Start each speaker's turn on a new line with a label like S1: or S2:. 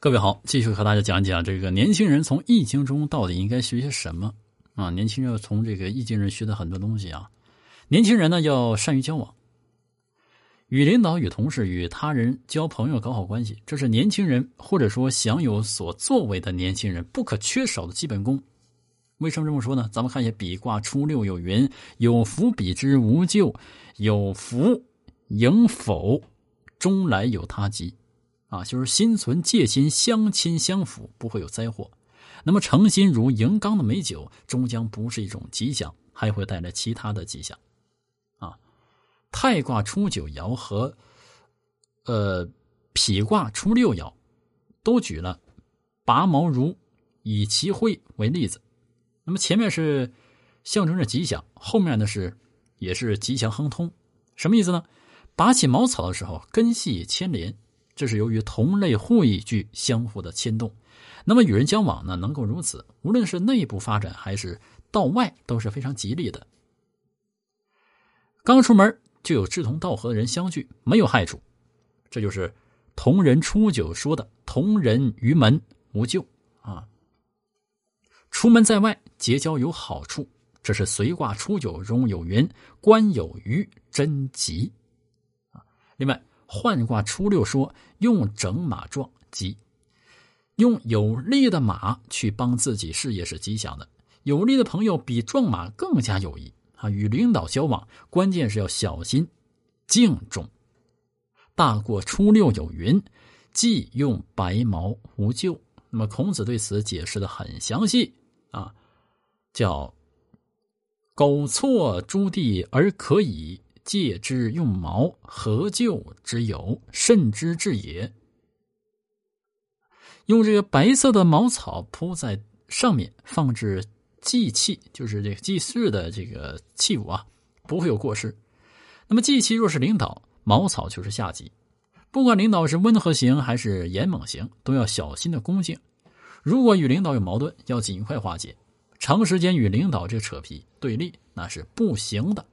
S1: 各位好，继续和大家讲讲这个年轻人从易经中到底应该学些什么啊？年轻人要从这个易经人学的很多东西啊。年轻人呢要善于交往，与领导、与同事、与他人交朋友搞好关系，这是年轻人或者说想有所作为的年轻人不可缺少的基本功。为什么这么说呢？咱们看一下比卦初六有云：“有福比之无咎，有福迎否，终来有他吉。”啊，就是心存戒心，相亲相辅，不会有灾祸。那么诚心如银缸的美酒，终将不是一种吉祥，还会带来其他的吉祥。啊，太卦初九爻和呃否卦初六爻都举了拔毛如以其会为例子。那么前面是象征着吉祥，后面呢是也是吉祥亨通。什么意思呢？拔起茅草的时候，根系牵连。这是由于同类互益具相互的牵动，那么与人交往呢，能够如此，无论是内部发展还是道外，都是非常吉利的。刚出门就有志同道合的人相聚，没有害处，这就是同人初九说的“同人于门无咎”啊。出门在外结交有好处，这是随卦初九中有云：“官有余，贞吉。”啊，另外。换卦初六说用整马壮吉，用有力的马去帮自己事业是吉祥的。有力的朋友比壮马更加有益啊！与领导交往，关键是要小心敬重。大过初六有云：“既用白毛无咎。”那么孔子对此解释的很详细啊，叫“苟错诸地而可以。”借之用毛，何咎之有？甚之至也。用这个白色的茅草铺在上面，放置祭器，就是这个祭祀的这个器物啊，不会有过失。那么祭器若是领导，茅草就是下级。不管领导是温和型还是严猛型，都要小心的恭敬。如果与领导有矛盾，要尽快化解。长时间与领导这扯皮对立，那是不行的。